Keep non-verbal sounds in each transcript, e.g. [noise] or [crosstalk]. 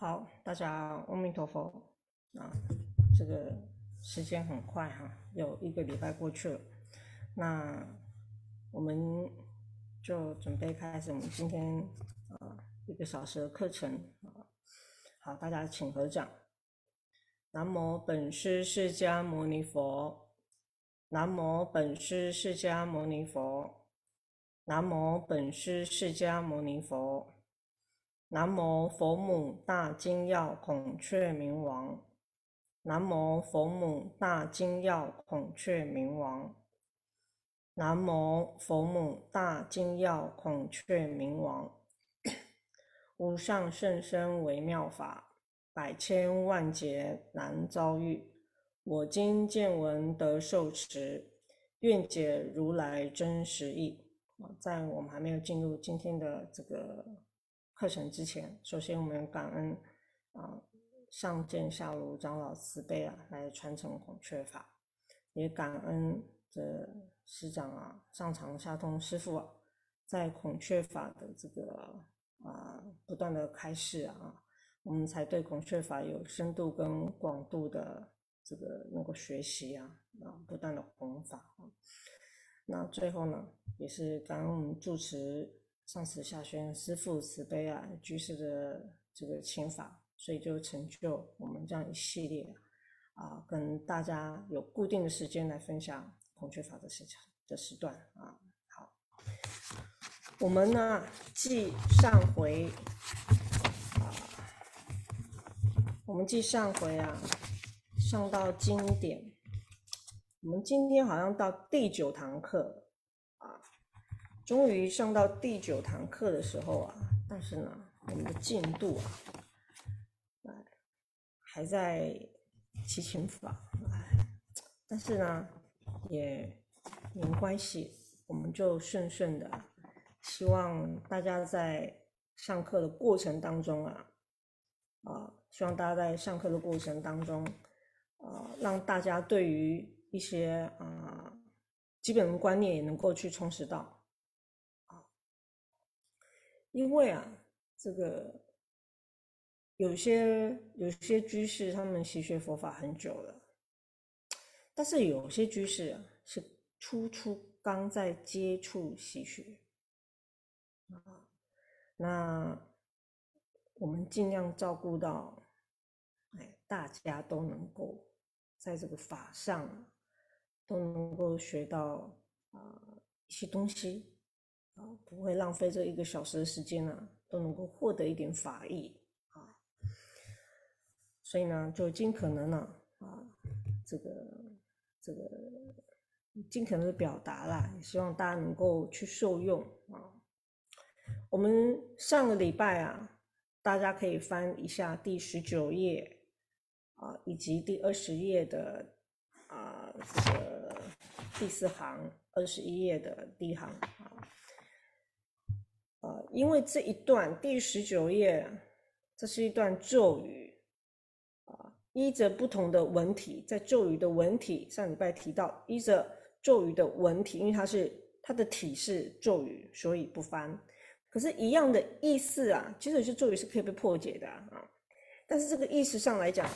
好，大家阿弥陀佛啊！这个时间很快哈，有一个礼拜过去了，那我们就准备开始我们今天啊一个小时的课程啊。好，大家请合掌。南无本师释迦牟尼佛，南无本师释迦牟尼佛，南无本师释迦牟尼佛。南无佛母大精要孔雀明王，南无佛母大精要孔雀明王，南无佛母大精要孔雀明王。[coughs] 无上甚深微妙法，百千万劫难遭遇。我今见闻得受持，愿解如来真实义。在我们还没有进入今天的这个。课程之前，首先我们感恩啊上见下如长老慈悲啊，来传承孔雀法，也感恩这师长啊上长下通师父啊，在孔雀法的这个啊不断的开示啊，我们才对孔雀法有深度跟广度的这个能够学习啊啊不断的弘法啊。那最后呢，也是感恩我们住持。上慈下宣，师父慈悲啊，居士的这个请法，所以就成就我们这样一系列啊，跟大家有固定的时间来分享孔雀法的时的时段啊。好，我们呢，继上回啊，我们继上回啊，上到经典，我们今天好像到第九堂课啊。终于上到第九堂课的时候啊，但是呢，我们的进度啊，还在七情法，但是呢，也没关系，我们就顺顺的，希望大家在上课的过程当中啊，啊，希望大家在上课的过程当中，啊，让大家对于一些啊基本的观念也能够去充实到。因为啊，这个有些有些居士他们习学佛法很久了，但是有些居士啊是初初刚在接触习学啊，那我们尽量照顾到，哎，大家都能够在这个法上都能够学到啊一些东西。啊不会浪费这一个小时的时间呢，都能够获得一点法益啊。所以呢，就尽可能呢啊，这个这个尽可能的表达啦，希望大家能够去受用啊。我们上个礼拜啊，大家可以翻一下第十九页啊，以及第二十页的啊这个第四行，二十一页的第一行啊。因为这一段第十九页，这是一段咒语，啊，依着不同的文体，在咒语的文体上礼拜提到，依着咒语的文体，因为它是它的体是咒语，所以不翻。可是，一样的意思啊，其实有些咒语是可以被破解的啊。但是这个意思上来讲，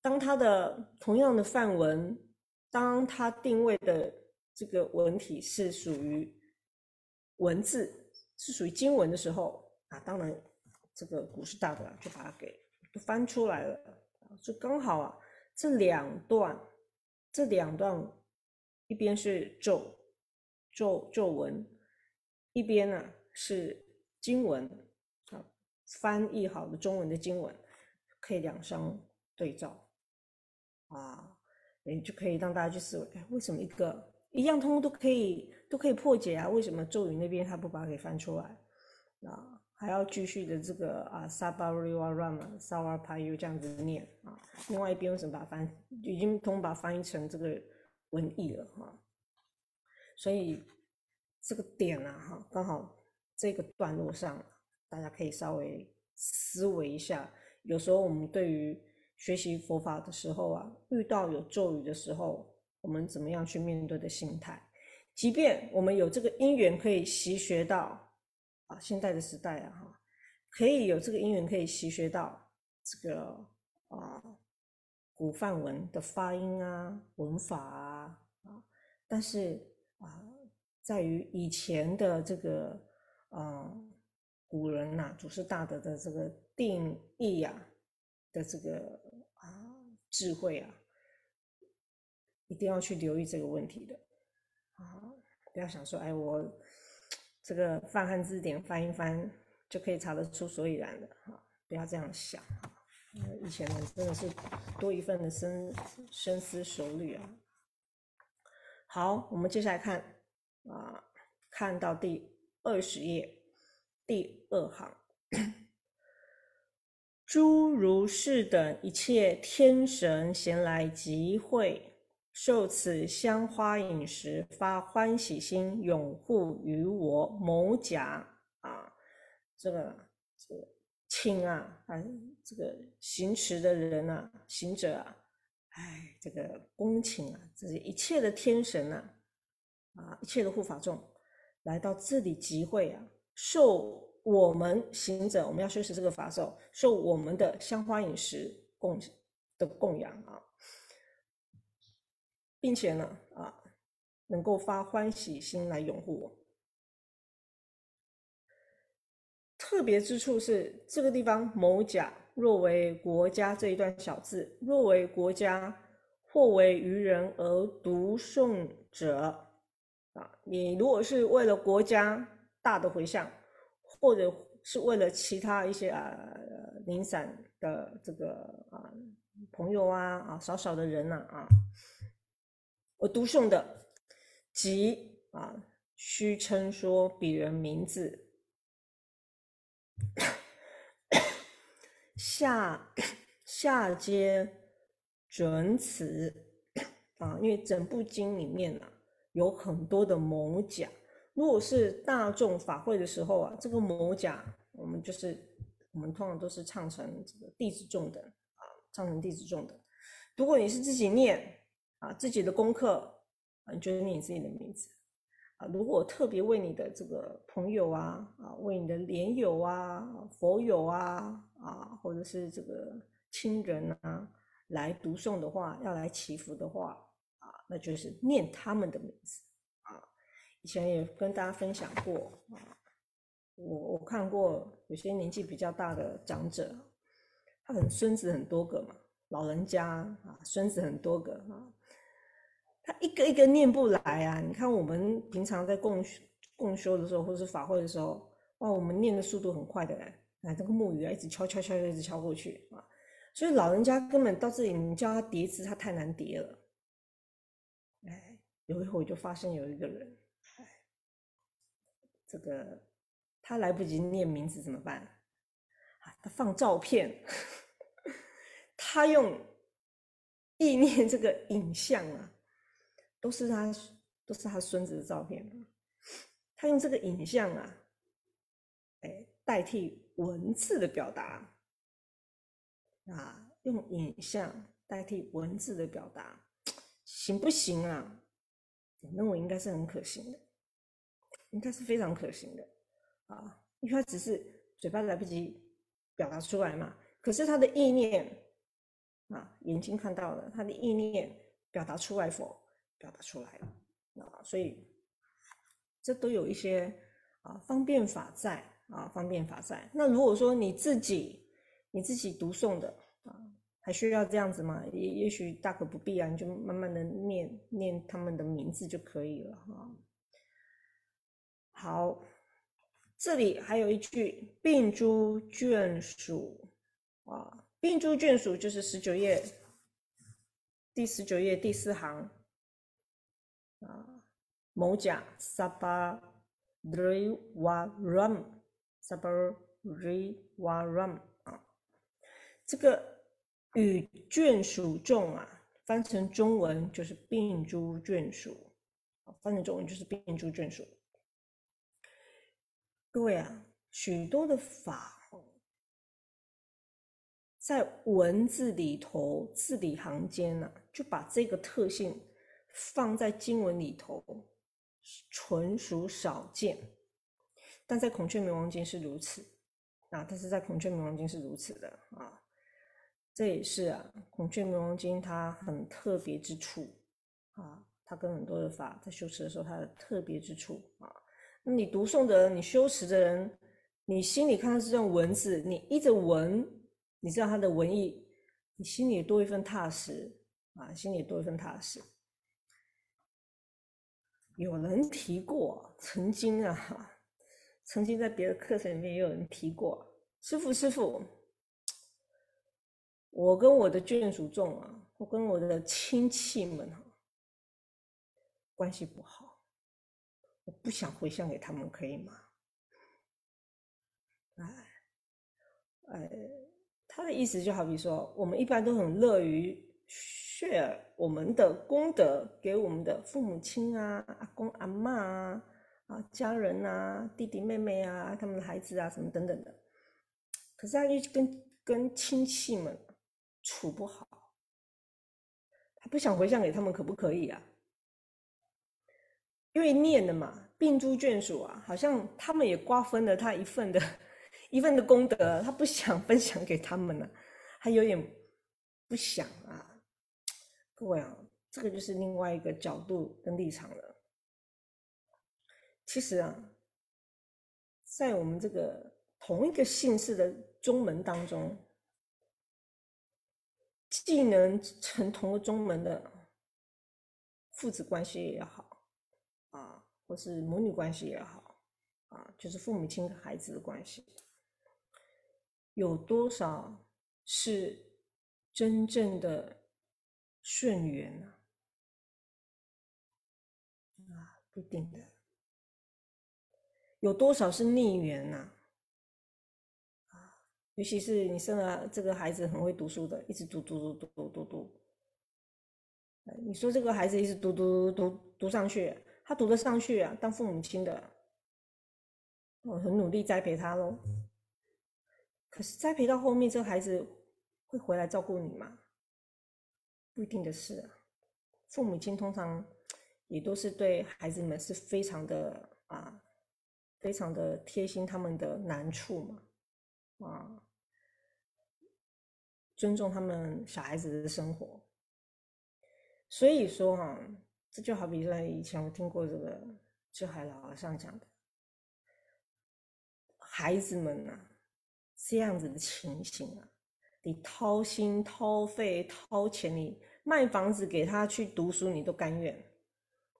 当它的同样的范文，当它定位的这个文体是属于文字。是属于经文的时候啊，当然这个古诗大德就把它给翻出来了，就刚好啊，这两段这两段一边是咒咒咒文，一边呢是经文啊，翻译好的中文的经文可以两相对照。啊，也就可以让大家去思维，哎，为什么一个一样通都可以？都可以破解啊？为什么咒语那边他不把它给翻出来？啊，还要继续的这个啊，sabariwa ram，sawapayu 这样子念啊。另外一边为什么把它翻？已经通把翻译成这个文艺了哈。所以这个点啊，哈，刚好这个段落上，大家可以稍微思维一下。有时候我们对于学习佛法的时候啊，遇到有咒语的时候，我们怎么样去面对的心态？即便我们有这个因缘可以习学到啊，现在的时代啊，哈，可以有这个因缘可以习学到这个啊古梵文的发音啊文法啊啊，但是啊在于以前的这个啊古人呐祖师大德的这个定义呀的这个啊智慧啊，一定要去留意这个问题的啊，不要想说哎我这个泛汉字典翻一翻。就可以查得出所以然的哈，不要这样想哈。以前人真的是多一份的深深思熟虑啊。好，我们接下来看啊，看到第二十页第二行，诸如是等一切天神闲来集会，受此香花饮食，发欢喜心，拥护于我某甲啊。这个这个亲啊，啊，这个行持的人啊，行者啊，哎，这个恭请啊，这些一切的天神呐，啊，一切的护法众来到这里集会啊，受我们行者，我们要修持这个法受，受我们的香花饮食供的供养啊，并且呢，啊，能够发欢喜心来拥护我。特别之处是这个地方某甲若为国家这一段小字，若为国家或为愚人而读诵者，啊，你如果是为了国家大的回向，或者是为了其他一些啊零散的这个啊朋友啊啊少少的人呐啊，我读诵的，即啊虚称说彼人名字。下下阶准词啊，因为整部经里面呢有很多的某甲，如果是大众法会的时候啊，这个某甲我们就是我们通常都是唱成这个弟子众的啊，唱成弟子众的。如果你是自己念啊，自己的功课啊，你就念你自己的名字啊。如果特别为你的这个朋友啊啊，为你的莲友啊、佛友啊啊，或者是这个亲人啊来读诵的话，要来祈福的话啊，那就是念他们的名字啊。以前也跟大家分享过啊，我我看过有些年纪比较大的长者，他很孙子很多个嘛，老人家啊，孙子很多个啊。他一个一个念不来啊！你看我们平常在共共修的时候，或是法会的时候，哇，我们念的速度很快的嘞，哎，这个木鱼啊，一直敲敲敲，一直敲过去啊。所以老人家根本到这里，你叫他叠字，他太难叠了。哎，有一回我就发现有一个人，哎，这个他来不及念名字怎么办？啊，他放照片，[laughs] 他用意念这个影像啊。都是他，都是他孙子的照片。他用这个影像啊，哎，代替文字的表达啊，用影像代替文字的表达，行不行啊？我认为应该是很可行的，应该是非常可行的啊，因为他只是嘴巴来不及表达出来嘛，可是他的意念啊，眼睛看到了，他的意念表达出来否？表达出来了啊，所以这都有一些啊方便法在啊方便法在。那如果说你自己你自己读诵的啊，还需要这样子吗？也也许大可不必啊，你就慢慢的念念他们的名字就可以了哈。好，这里还有一句病诸眷属啊，病诸眷属就是十九页第十九页第四行。啊，某甲 s a b a r i w a r a m s a b a r i w a r a m 啊，这个与眷属众啊，翻成中文就是并诸眷属，翻成中文就是并诸眷属。各位啊，许多的法在文字里头字里行间呢，就把这个特性。放在经文里头，纯属少见，但在孔雀明王经是如此啊，但是在孔雀明王经是如此的啊。这也是啊，《孔雀明王经》它很特别之处啊，它跟很多的法在修持的时候，它的特别之处啊。那你读诵的人，你修持的人，你心里看到这种文字，你一直闻，你知道它的文意，你心里多一份踏实啊，心里多一份踏实。有人提过，曾经啊，[laughs] 曾经在别的课程里面也有人提过，师傅，师傅。我跟我的眷属众啊，我跟我的亲戚们啊，关系不好，我不想回向给他们，可以吗？哎，哎，他的意思就好比说，我们一般都很乐于却我们的功德给我们的父母亲啊、阿公阿妈啊、啊家人啊、弟弟妹妹啊、他们的孩子啊什么等等的，可是他就跟跟亲戚们。处不好，他不想回向给他们，可不可以啊？因为念的嘛，病诸眷属啊，好像他们也瓜分了他一份的 [laughs] 一份的功德，他不想分享给他们了，他有点不想啊。各位啊，这个就是另外一个角度跟立场了。其实啊，在我们这个同一个姓氏的宗门当中。既能成同个宗门的父子关系也好，啊，或是母女关系也好，啊，就是父母亲跟孩子的关系，有多少是真正的顺缘啊？啊，不一定的，有多少是逆缘呐？啊？尤其是你生了这个孩子很会读书的，一直读读读读读读读，你说这个孩子一直读读读读上去，他读得上去啊？当父母亲的，我很努力栽培他喽。可是栽培到后面，这个孩子会回来照顾你吗？不一定的事啊。父母亲通常也都是对孩子们是非常的啊，非常的贴心他们的难处嘛。啊，尊重他们小孩子的生活，所以说哈，这就好比在以前我听过这个智海老和尚讲的，孩子们呐，这样子的情形啊，你掏心掏肺掏钱，你卖房子给他去读书，你都甘愿，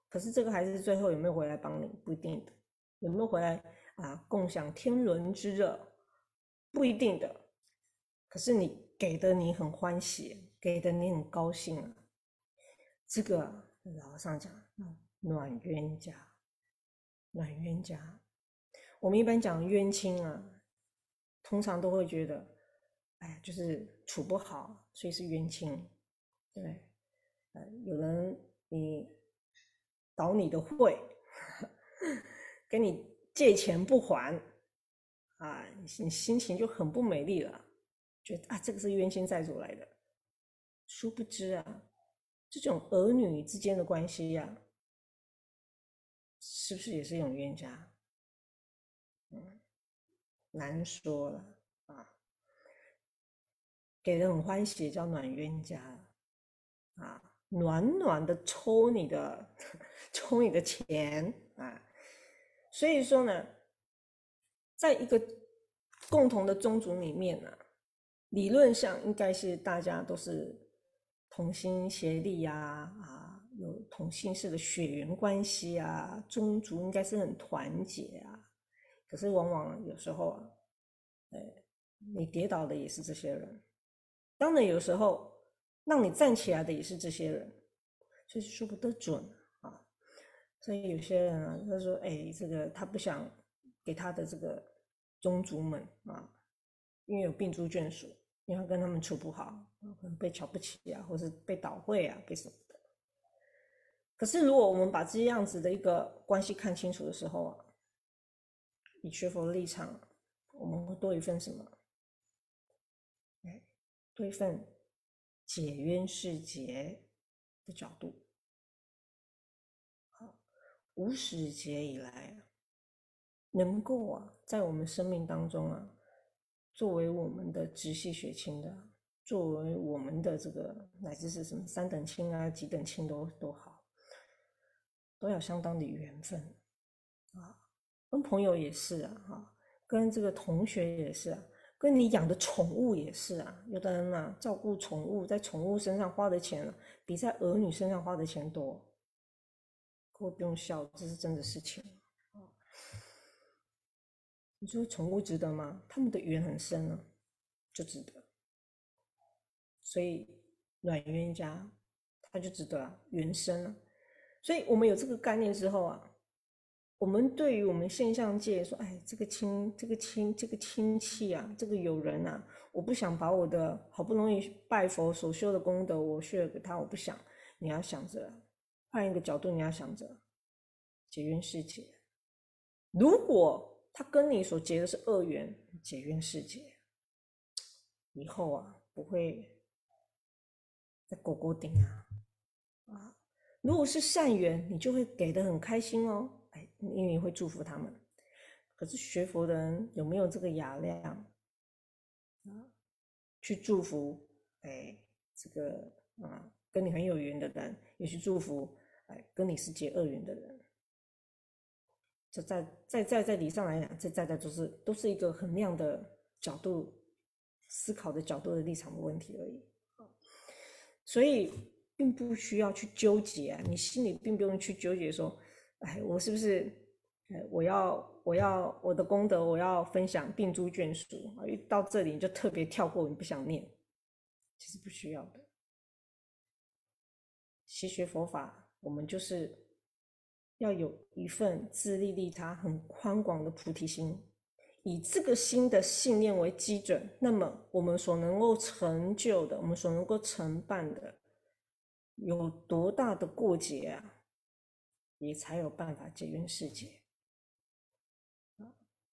可是这个孩子最后有没有回来帮你？不一定的，有没有回来啊？共享天伦之乐？不一定的，可是你给的你很欢喜，给的你很高兴啊。这个老和尚讲，暖冤家，暖冤家。我们一般讲冤亲啊，通常都会觉得，哎，就是处不好，所以是冤亲，对不对？呃，有人你倒你的会，跟你借钱不还。啊，你心情就很不美丽了，觉得啊，这个是冤亲债主来的。殊不知啊，这种儿女之间的关系呀，是不是也是一种冤家？嗯，难说了。给人很欢喜叫暖冤家，啊，暖暖的抽你的，[laughs] 抽你的钱啊。所以说呢。在一个共同的宗族里面呢，理论上应该是大家都是同心协力呀，啊，有同姓氏的血缘关系啊，宗族应该是很团结啊。可是往往有时候啊，呃，你跌倒的也是这些人，当然有时候让你站起来的也是这些人，所以说不得准啊。所以有些人啊，他说：“哎，这个他不想给他的这个。”宗族们啊，因为有病猪眷属，你要跟他们处不好，可能被瞧不起啊，或是被倒会啊，被什么的。可是，如果我们把这样子的一个关系看清楚的时候啊，以学佛的立场，我们会多一份什么？哎，多一份解冤释结的角度。好，无始劫以来。能够啊，在我们生命当中啊，作为我们的直系血亲的，作为我们的这个乃至是什么三等亲啊、几等亲都都好，都要相当的缘分啊。跟朋友也是啊，哈，跟这个同学也是啊，跟你养的宠物也是啊。有的人啊，照顾宠物，在宠物身上花的钱比在儿女身上花的钱多。各位不用笑，这是真的事情。你说宠物值得吗？他们的缘很深啊，就值得。所以软冤家，他就值得啊，缘深啊。所以我们有这个概念之后啊。我们对于我们现象界说，哎，这个亲，这个亲，这个亲戚啊，这个友人啊，我不想把我的好不容易拜佛所修的功德，我血给他，我不想。你要想着换一个角度，你要想着结冤释结。如果他跟你所结的是恶缘，结冤释结，以后啊不会再勾勾顶啊啊！如果是善缘，你就会给的很开心哦。因为会祝福他们，可是学佛的人有没有这个雅量啊？去祝福哎，这个啊，跟你很有缘的人，也去祝福哎，跟你是结恶缘的人。这在在在在理上来讲，这在在都是都是一个衡量的角度、思考的角度的立场的问题而已。所以并不需要去纠结啊，你心里并不用去纠结说。哎，我是不是？哎，我要，我要我的功德，我要分享，并诸眷属啊！一到这里你就特别跳过，你不想念，其实不需要的。习学佛法，我们就是要有一份自利利他、很宽广的菩提心，以这个心的信念为基准，那么我们所能够成就的，我们所能够承办的，有多大的过节啊？你才有办法结缘世界，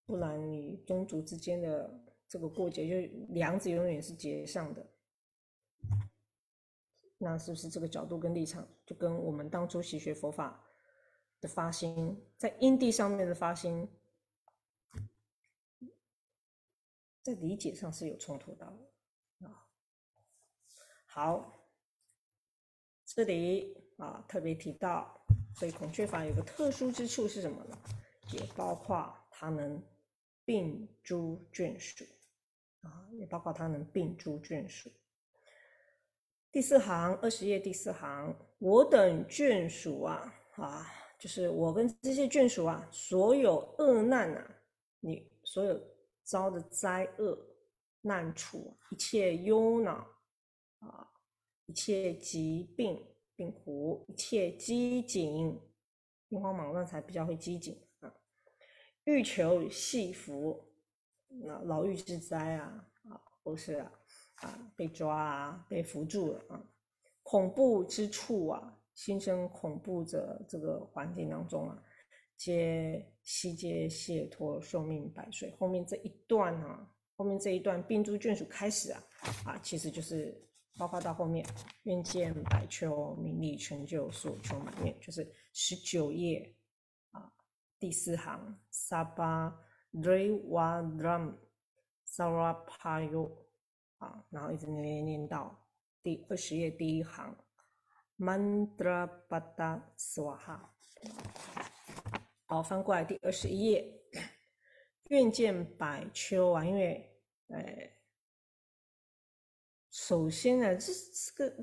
不然你宗族之间的这个过节，就梁子永远是结上的。那是不是这个角度跟立场，就跟我们当初习学佛法的发心，在因地上面的发心，在理解上是有冲突的啊？好，这里啊特别提到。所以孔雀法有个特殊之处是什么呢？也包括它能并诸眷属啊，也包括它能并诸眷属。第四行二十页第四行，我等眷属啊啊，就是我跟这些眷属啊，所有恶难啊，你所有遭的灾厄难处，一切忧恼啊，一切疾病。病苦，一切机警，兵荒马乱才比较会机警啊。欲求系福，那牢狱之灾啊啊，或是啊啊被抓啊，被扶住了啊。恐怖之处啊，心生恐怖者，这个环境当中啊，皆悉皆解脱，寿命百岁。后面这一段啊，后面这一段病诸眷属开始啊啊，其实就是。包括到后面，愿见百秋，名利成就，所求满面，就是十九页啊，第四行，Saba Rewardam Sarapayo 啊，然后一直念念念到第二十页第一行，Mandrapada Swaha。好，翻过来第二十一页，[coughs] 愿见百秋啊，因为呃。首先呢，这这个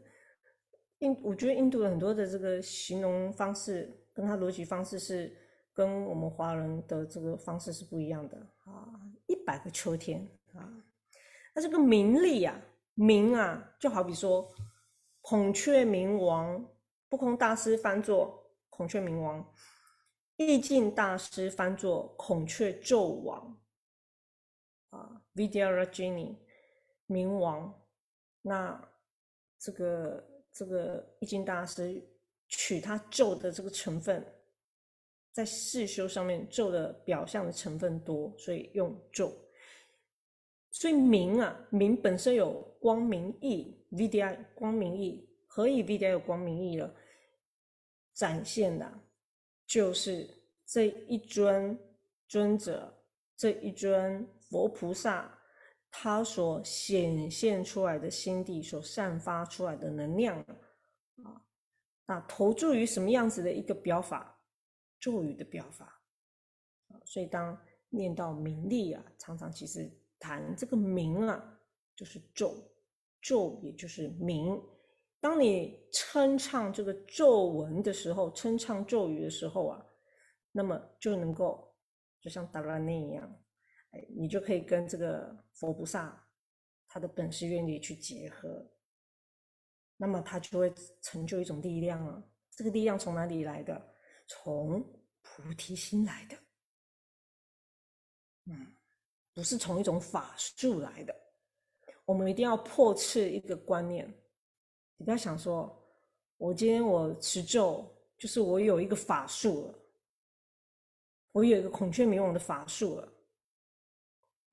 印，我觉得印度的很多的这个形容方式，跟它逻辑方式是跟我们华人的这个方式是不一样的啊。一百个秋天啊，那这个名利啊，名啊，就好比说孔雀明王，不空大师翻作孔雀明王，意境大师翻作孔雀纣王啊，Vidyarajini 明王。那这个这个易经大师取他咒的这个成分，在世修上面咒的表象的成分多，所以用咒。所以明啊，明本身有光明意，vdi 光明意，何以 vdi 有光明意了？展现的，就是这一尊尊者，这一尊佛菩萨。他所显现出来的心地所散发出来的能量啊，那投注于什么样子的一个表法，咒语的表法啊，所以当念到名利啊，常常其实谈这个名啊，就是咒，咒也就是名。当你称唱这个咒文的时候，称唱咒语的时候啊，那么就能够就像达拉内一样。你就可以跟这个佛菩萨他的本师愿力去结合，那么他就会成就一种力量啊。这个力量从哪里来的？从菩提心来的，嗯，不是从一种法术来的。我们一定要破斥一个观念，你不要想说，我今天我持咒，就是我有一个法术了，我有一个孔雀明王的法术了。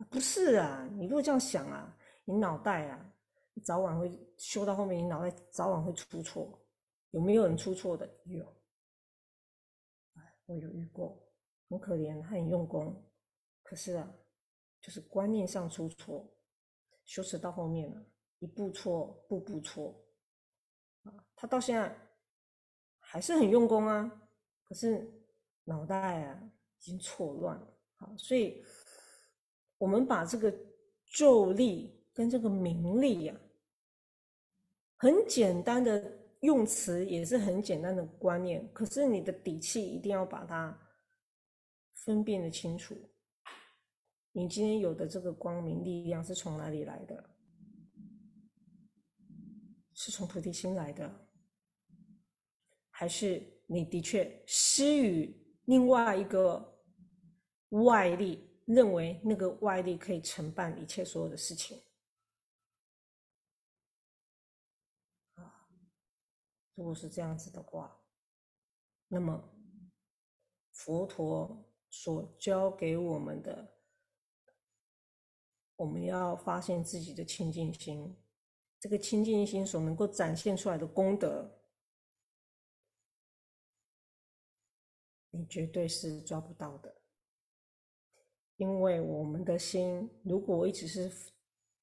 不是啊，你如果这样想啊，你脑袋啊，早晚会修到后面，你脑袋早晚会出错。有没有人出错的？有，我有遇过，很可怜，他很用功，可是啊，就是观念上出错，修持到后面了，一步错，步步错，啊，他到现在还是很用功啊，可是脑袋啊已经错乱了，好，所以。我们把这个咒力跟这个名利呀，很简单的用词，也是很简单的观念。可是你的底气一定要把它分辨的清楚。你今天有的这个光明力量是从哪里来的？是从菩提心来的，还是你的确施予另外一个外力？认为那个外力可以承办一切所有的事情，啊，如果是这样子的话，那么佛陀所教给我们的，我们要发现自己的清净心，这个清净心所能够展现出来的功德，你绝对是抓不到的。因为我们的心，如果一直是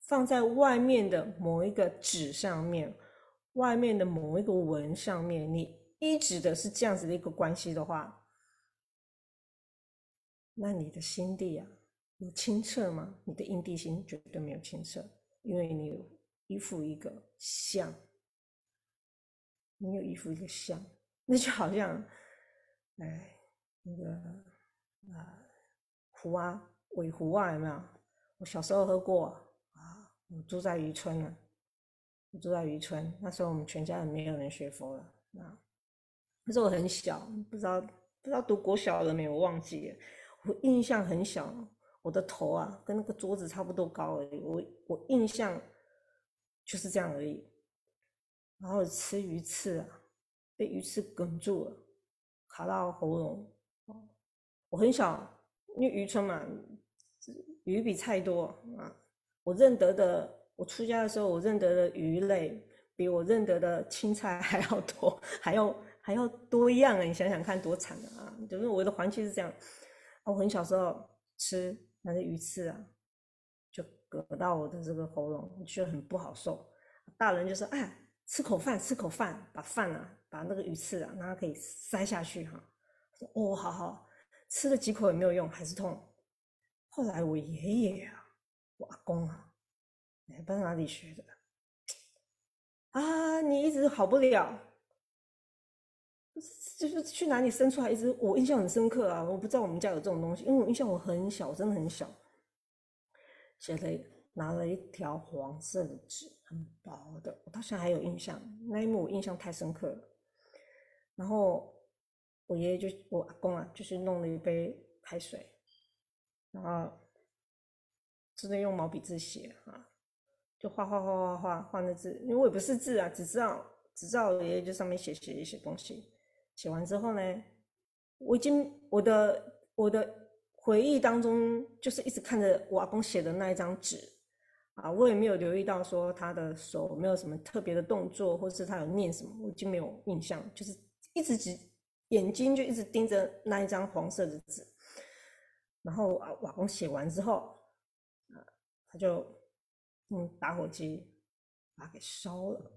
放在外面的某一个纸上面，外面的某一个文上面，你一直的是这样子的一个关系的话，那你的心地啊，有清澈吗？你的因地心绝对没有清澈，因为你有依附一个相，你有依附一个相，那就好像，哎，那个啊。湖啊，尾湖啊，有没有？我小时候喝过啊。我住在渔村呢，我住在渔村，那时候我们全家人没有人学佛了啊。那时候我很小，不知道不知道读国小了没有，忘记了。我印象很小，我的头啊跟那个桌子差不多高而已。我我印象就是这样而已。然后吃鱼刺啊，被鱼刺哽住了，卡到喉咙。我很小。因为渔村嘛，鱼比菜多啊。我认得的，我出家的时候，我认得的鱼类比我认得的青菜还要多，[laughs] 还要还要多样啊！你想想看，多惨啊！就是我的环境是这样。我很小时候吃那些鱼刺啊，就割到我的这个喉咙，就很不好受。大人就说：“哎，吃口饭，吃口饭，把饭啊，把那个鱼刺啊，让它可以塞下去哈。”说：“哦，好好。”吃了几口也没有用，还是痛。后来我爷爷啊，我阿公啊，也不知道哪里学的啊，你一直好不了，就是去哪里生出来一直，我印象很深刻啊。我不知道我们家有这种东西，因为我印象我很小，真的很小。写了拿了一条黄色的纸，很薄的，我到现在还有印象，那一幕我印象太深刻了。然后。我爷爷就我阿公啊，就是弄了一杯开水，然后真的用毛笔字写啊，就画画画画画画那字，因为我也不识字啊，只知道只知道我爷爷就上面写写一些东西，写完之后呢，我已经我的我的回忆当中就是一直看着我阿公写的那一张纸啊，我也没有留意到说他的手没有什么特别的动作，或是他有念什么，我已经没有印象，就是一直只。眼睛就一直盯着那一张黄色的纸，然后啊，瓦工写完之后，啊，他就用打火机把它给烧了，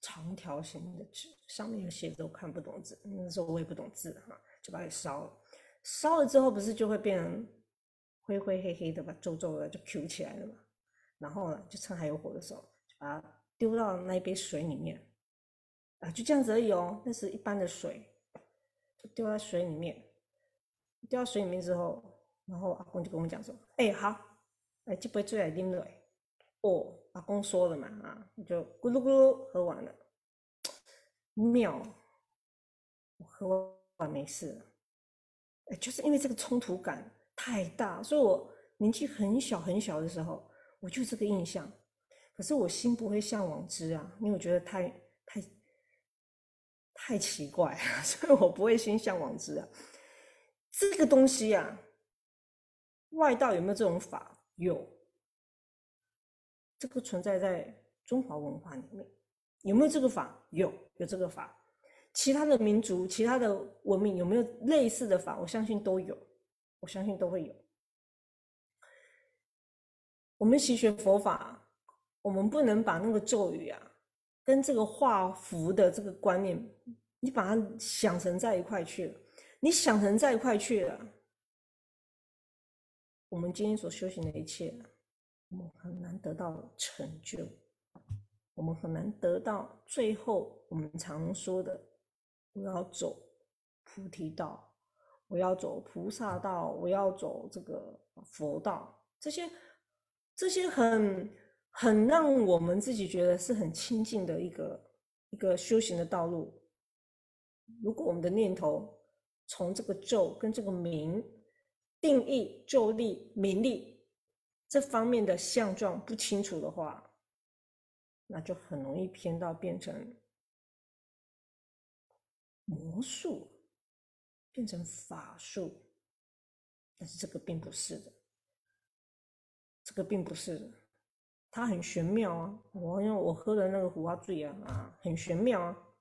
长条形的纸，上面有写着我看不懂字，那时候我也不懂字哈，就把它给烧了。烧了之后不是就会变成灰灰黑黑的吧，皱皱的就 Q 起来了嘛。然后呢，就趁还有火的时候，就把它丢到那一杯水里面，啊，就这样子而已哦，那是一般的水，就丢在水里面。丢到水里面之后，然后阿公就跟我讲说：“哎，好，哎，这杯水来啉了。”哦，阿公说了嘛，啊，就咕噜咕噜喝完了，妙，我喝完没事。哎，就是因为这个冲突感太大，所以我年纪很小很小的时候，我就这个印象。可是我心不会向往之啊，因为我觉得太太太奇怪了，[laughs] 所以我不会心向往之啊。这个东西啊，外道有没有这种法？有。这个存在在中华文化里面，有没有这个法？有，有这个法。其他的民族、其他的文明有没有类似的法？我相信都有，我相信都会有。我们习学佛法，我们不能把那个咒语啊，跟这个画符的这个观念，你把它想成在一块去了。你想成在一块去了，我们今天所修行的一切，我们很难得到成就，我们很难得到最后我们常说的。我要走菩提道，我要走菩萨道，我要走这个佛道，这些这些很很让我们自己觉得是很亲近的一个一个修行的道路。如果我们的念头从这个咒跟这个名定义咒力、名利这方面的相状不清楚的话，那就很容易偏到变成。魔术变成法术，但是这个并不是的，这个并不是的，它很玄妙啊！我因为我喝的那个胡花醉啊啊，很玄妙啊，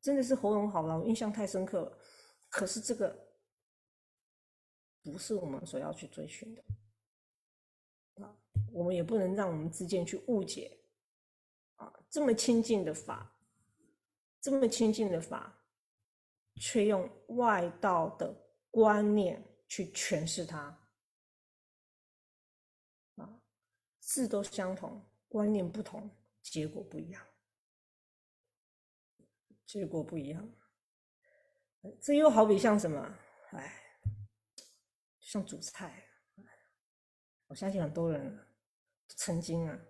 真的是喉咙好了，我印象太深刻了。可是这个不是我们所要去追寻的啊，我们也不能让我们之间去误解啊，这么亲近的法，这么亲近的法。却用外道的观念去诠释它，字都相同，观念不同，结果不一样，结果不一样。这又好比像什么？哎，像煮菜，我相信很多人曾经啊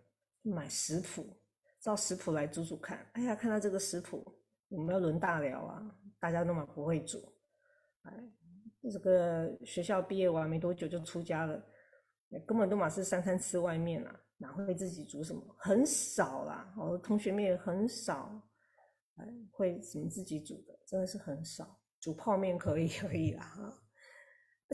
买食谱，照食谱来煮煮看。哎呀，看到这个食谱，我们要轮大聊啊。大家都嘛不会煮，哎，这个学校毕业完没多久就出家了，根本都嘛是三餐吃外面啦，哪会自己煮什么？很少啦，我的同学们也很少，会什么自己煮的，真的是很少。煮泡面可以 [laughs] 而已啦，哈。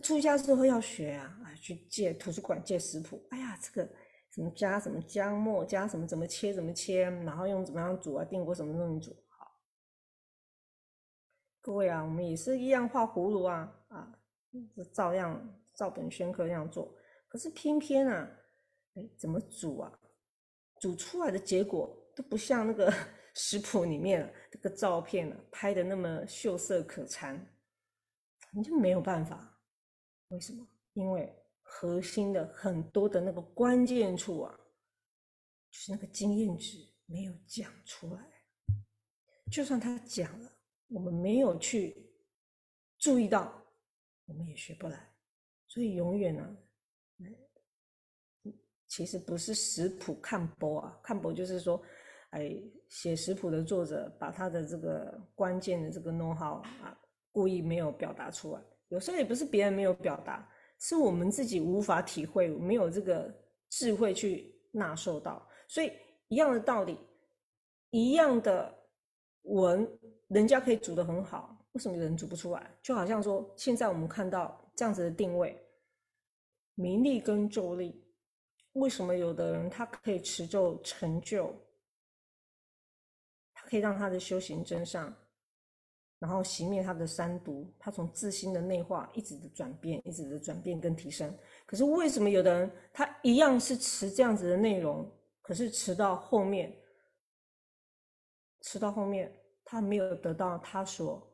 出家之后要学啊，啊，去借图书馆借食谱。哎呀，这个什么加什么姜末，加什么怎么切怎么切，然后用怎么样煮啊，定锅什么东西煮。各位啊，我们也是一样画葫芦啊，啊，照样照本宣科这样做。可是偏偏啊，哎，怎么煮啊？煮出来的结果都不像那个 [laughs] 食谱里面这个照片啊拍的那么秀色可餐，你就没有办法。为什么？因为核心的很多的那个关键处啊，就是那个经验值没有讲出来。就算他讲了。我们没有去注意到，我们也学不来，所以永远呢，其实不是食谱看播啊，看播就是说，哎，写食谱的作者把他的这个关键的这个 know how 啊，故意没有表达出来。有时候也不是别人没有表达，是我们自己无法体会，没有这个智慧去纳受到。所以一样的道理，一样的文。人家可以煮的很好，为什么人煮不出来？就好像说，现在我们看到这样子的定位，名利跟咒力，为什么有的人他可以持咒成就，他可以让他的修行真上，然后熄灭他的三毒，他从自心的内化一直的转变，一直的转变跟提升。可是为什么有的人他一样是持这样子的内容，可是持到后面，持到后面，他没有得到他所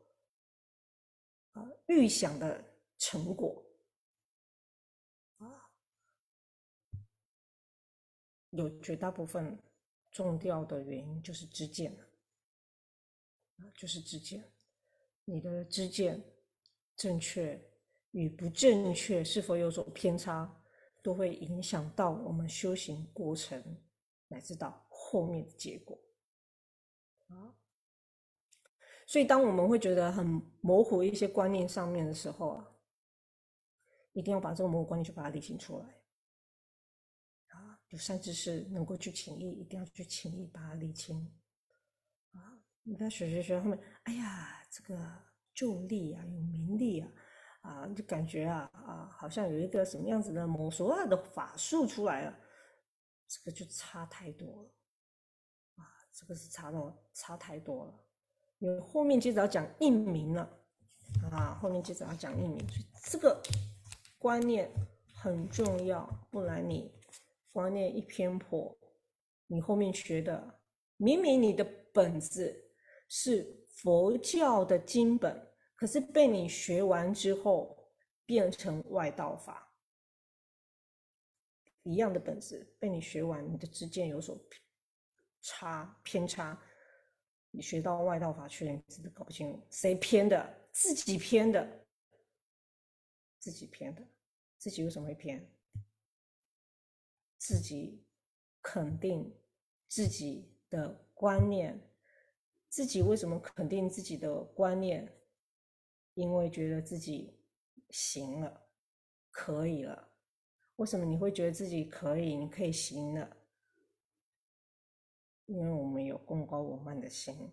啊预想的成果啊，有绝大部分重要的原因就是支见啊，就是支见，你的支见正确与不正确是否有所偏差，都会影响到我们修行过程。乃至到后面的结果啊，所以当我们会觉得很模糊一些观念上面的时候啊，一定要把这个模糊观念去把它理清出来。有善知识能够去请意，一定要去请意把它理清啊。你看学学学后面，哎呀，这个就利啊，有名利啊，啊，就感觉啊啊，好像有一个什么样子的魔术啊的法术出来了。这个就差太多了，啊，这个是差到差太多了，因为后面接着要讲印名了，啊，后面接着要讲印名，所以这个观念很重要，不然你观念一偏颇，你后面学的明明你的本子是佛教的经本，可是被你学完之后变成外道法。一样的本子被你学完，你的知见有所差偏差，你学到外道法去了，你真的搞不清楚谁偏的，自己偏的，自己偏的，自己为什么会偏？自己肯定自己的观念，自己为什么肯定自己的观念？因为觉得自己行了，可以了。为什么你会觉得自己可以？你可以行了，因为我们有功高我慢的心。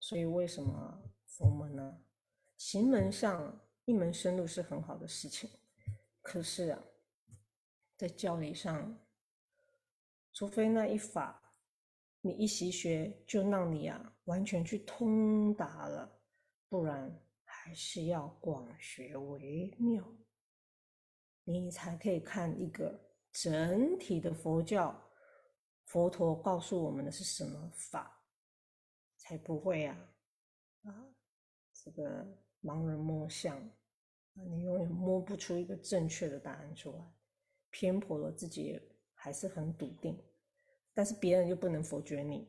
所以为什么佛门呢？行门上一门深入是很好的事情，可是啊，在教理上，除非那一法你一习学就让你啊完全去通达了，不然。还是要广学为妙，你才可以看一个整体的佛教。佛陀告诉我们的是什么法，才不会啊啊，这个盲人摸象，你永远摸不出一个正确的答案出来，偏颇了自己还是很笃定，但是别人又不能否决你，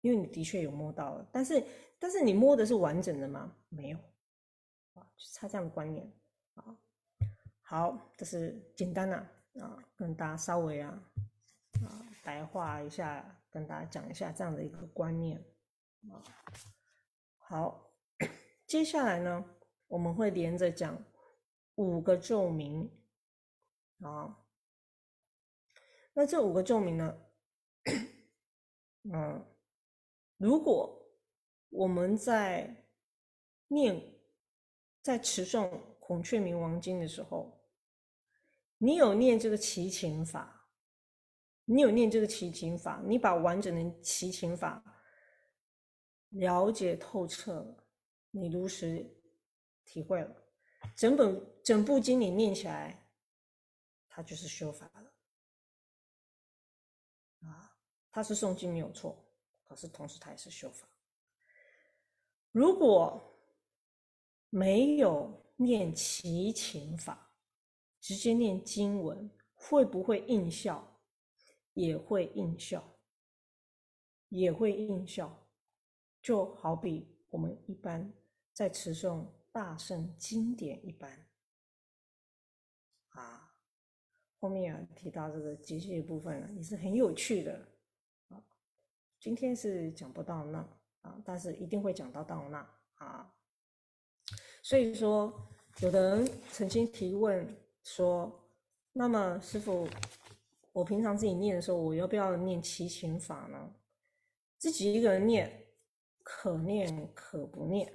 因为你的确有摸到了，但是但是你摸的是完整的吗？没有。啊，就差这样的观念啊。好，这是简单的啊，跟大家稍微啊啊白话一下，跟大家讲一下这样的一个观念啊。好，[coughs] 接下来呢，我们会连着讲五个咒名啊。那这五个咒名呢，嗯，如果我们在念。在持诵《孔雀明王经》的时候，你有念这个齐秦法，你有念这个齐秦法，你把完整的齐秦法了解透彻了，你如实体会了，整本整部经你念起来，它就是修法了。啊，它是诵经没有错，可是同时它也是修法。如果没有念齐秦法，直接念经文，会不会应效？也会应效，也会应效。就好比我们一般在持诵大圣经典一般。啊，后面啊提到这个结界部分，也是很有趣的。啊，今天是讲不到那啊，但是一定会讲到到那啊。所以说，有的人曾经提问说：“那么师傅，我平常自己念的时候，我要不要念齐秦法呢？自己一个人念，可念可不念。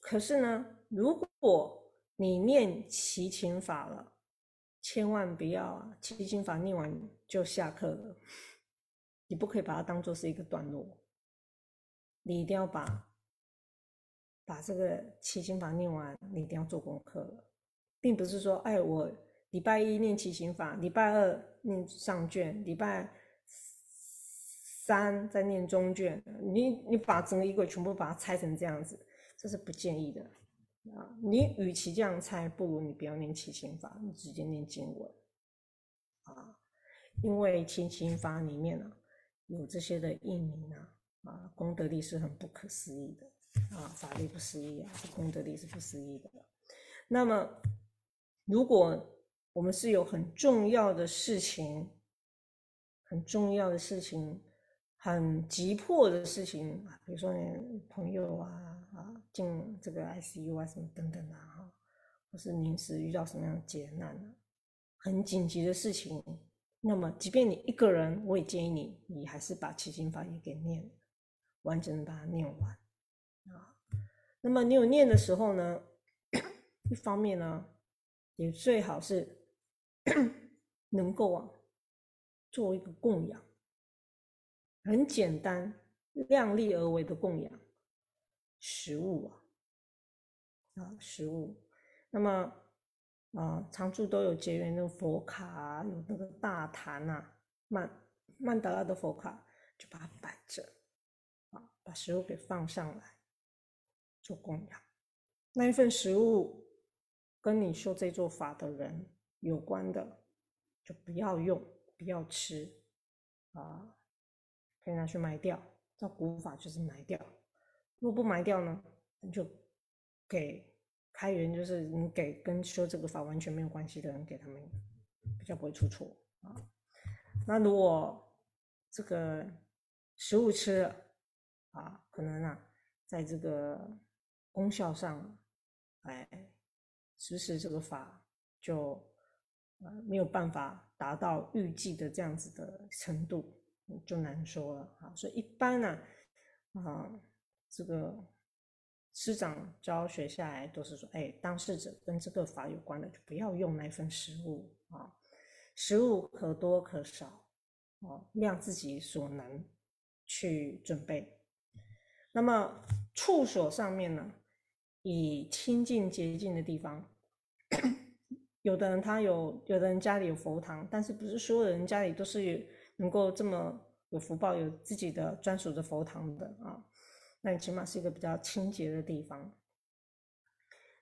可是呢，如果你念齐秦法了，千万不要啊！七心法念完就下课了，你不可以把它当做是一个段落，你一定要把。”把这个七心法念完，你一定要做功课了，并不是说，哎，我礼拜一念七心法，礼拜二念上卷，礼拜三再念中卷。你你把整个仪轨全部把它拆成这样子，这是不建议的啊！你与其这样猜，不如你不要念七行法，你直接念经文啊！因为七行法里面呢有这些的印名啊啊，功德力是很不可思议的啊，法力不思议啊，功德力是不思议的。那么如果我们是有很重要的事情，很重要的事情，很急迫的事情啊，比如说你朋友啊啊进这个 ICU 啊什么等等啊，或是临时遇到什么样的劫难啊，很紧急的事情，那么即便你一个人，我也建议你，你还是把七星法也给念完整的把它念完啊。那么你有念的时候呢，一方面呢，也最好是。[coughs] 能够啊，做一个供养，很简单、量力而为的供养食物啊，啊，食物。那么啊，常住都有结缘的佛卡，有那个大坛呐，曼曼达拉的佛卡，就把它摆着啊，把食物给放上来做供养。那一份食物跟你修这座法的人。有关的就不要用，不要吃啊，可以拿去埋掉。照古法就是埋掉。如果不埋掉呢，你就给开源，就是你给跟修这个法完全没有关系的人给他们，比较不会出错啊。那如果这个食物吃了啊，可能啊，在这个功效上，哎，实施这个法就。呃，没有办法达到预计的这样子的程度，就难说了啊。所以一般呢，啊，这个师长教学下来都是说，哎，当事者跟这个法有关的，就不要用那份食物啊。食物可多可少，哦，量自己所能去准备。那么处所上面呢，以清净洁净的地方。[coughs] 有的人他有，有的人家里有佛堂，但是不是所有人家里都是有能够这么有福报，有自己的专属的佛堂的啊？那你起码是一个比较清洁的地方。